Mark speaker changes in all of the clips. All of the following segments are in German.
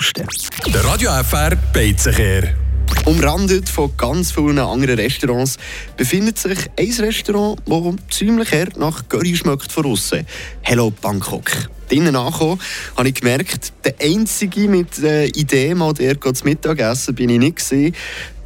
Speaker 1: kosten.
Speaker 2: Der Radio FR Beizenkehr.
Speaker 1: Umrandet von ganz vielen anderen Restaurants befindet sich ein Restaurant, das ziemlich hart nach Curry schmeckt von außen. Hello Bangkok. Drinnen angekommen, habe ich gemerkt, der Einzige mit der Idee, mal dort zu Mittagessen, bin ich nicht.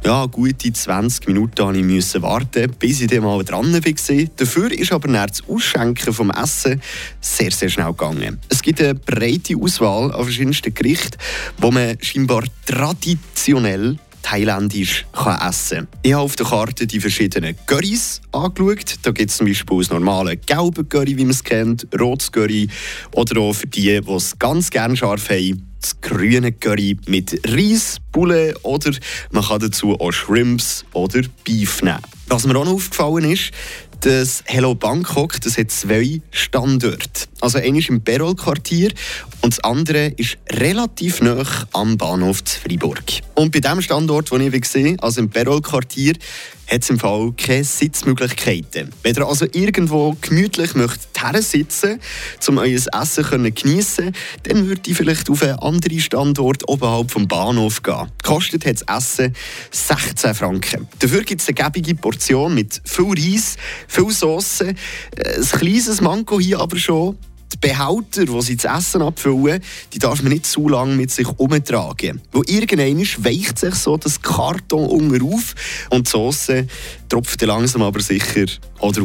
Speaker 1: Ja, gute 20 Minuten musste ich warten, bis ich dann mal dran war. Dafür ist aber nach das Ausschenken vom Essen sehr, sehr schnell gegangen. Es gibt eine breite Auswahl an verschiedensten Gerichten, wo man scheinbar traditionell thailändisch kann essen kann. Ich habe auf der Karte die verschiedenen Currys angeschaut. Da gibt es zum Beispiel das normale gelbe Curry, wie man es kennt, rotes Curry oder auch für die, die es ganz gerne scharf haben, das grüne Curry mit Reis, Bulle oder man kann dazu auch Shrimps oder Beef nehmen. Was mir auch noch aufgefallen ist, das Hello Bangkok das hat zwei Standorte. Also einer ist im Perol-Quartier und das andere ist relativ nah am Bahnhof Freiburg. Und bei dem Standort, den ich gesehen also im Perol-Quartier, hat es im Fall keine Sitzmöglichkeiten. Wenn ihr also irgendwo gemütlich möchtet sitzen um euer Essen zu geniessen dann würde ich vielleicht auf einen anderen Standort oberhalb vom Bahnhof gehen. Kostet hat das Essen 16 Franken. Dafür gibt es eine gebige Portion mit viel Reis, viel Sauce, ein kleines Manko hier aber schon die Behälter, die sie zu essen abfüllen, die darf man nicht zu lange mit sich umtragen. Wo irgendwann weicht sich so das Karton unten auf und die Sauce tropft langsam aber sicher auch raus.